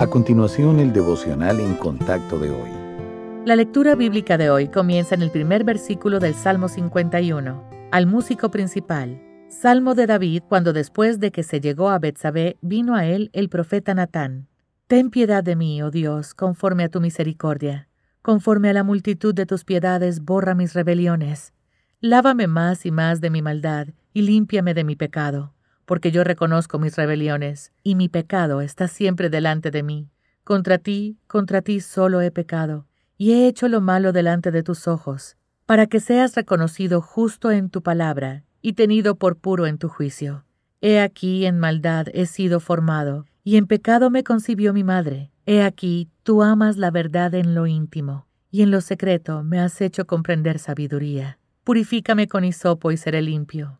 A continuación, el devocional en contacto de hoy. La lectura bíblica de hoy comienza en el primer versículo del Salmo 51, al músico principal. Salmo de David cuando después de que se llegó a Betsabé vino a él el profeta Natán. Ten piedad de mí, oh Dios, conforme a tu misericordia. Conforme a la multitud de tus piedades, borra mis rebeliones. Lávame más y más de mi maldad, y límpiame de mi pecado porque yo reconozco mis rebeliones, y mi pecado está siempre delante de mí. Contra ti, contra ti solo he pecado, y he hecho lo malo delante de tus ojos, para que seas reconocido justo en tu palabra, y tenido por puro en tu juicio. He aquí en maldad he sido formado, y en pecado me concibió mi madre. He aquí tú amas la verdad en lo íntimo, y en lo secreto me has hecho comprender sabiduría. Purifícame con hisopo y seré limpio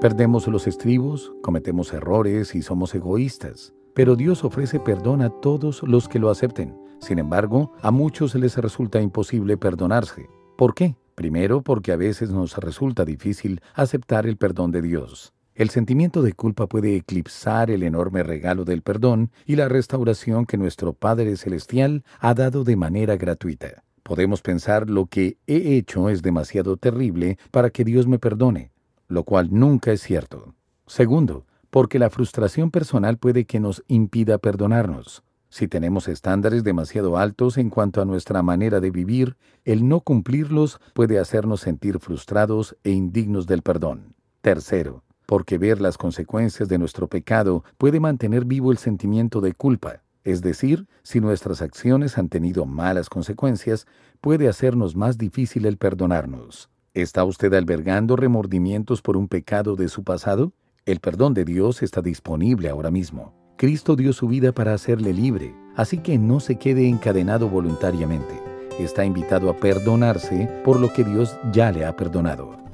Perdemos los estribos, cometemos errores y somos egoístas, pero Dios ofrece perdón a todos los que lo acepten. Sin embargo, a muchos les resulta imposible perdonarse. ¿Por qué? Primero, porque a veces nos resulta difícil aceptar el perdón de Dios. El sentimiento de culpa puede eclipsar el enorme regalo del perdón y la restauración que nuestro Padre Celestial ha dado de manera gratuita. Podemos pensar lo que he hecho es demasiado terrible para que Dios me perdone, lo cual nunca es cierto. Segundo, porque la frustración personal puede que nos impida perdonarnos. Si tenemos estándares demasiado altos en cuanto a nuestra manera de vivir, el no cumplirlos puede hacernos sentir frustrados e indignos del perdón. Tercero, porque ver las consecuencias de nuestro pecado puede mantener vivo el sentimiento de culpa. Es decir, si nuestras acciones han tenido malas consecuencias, puede hacernos más difícil el perdonarnos. ¿Está usted albergando remordimientos por un pecado de su pasado? El perdón de Dios está disponible ahora mismo. Cristo dio su vida para hacerle libre, así que no se quede encadenado voluntariamente. Está invitado a perdonarse por lo que Dios ya le ha perdonado.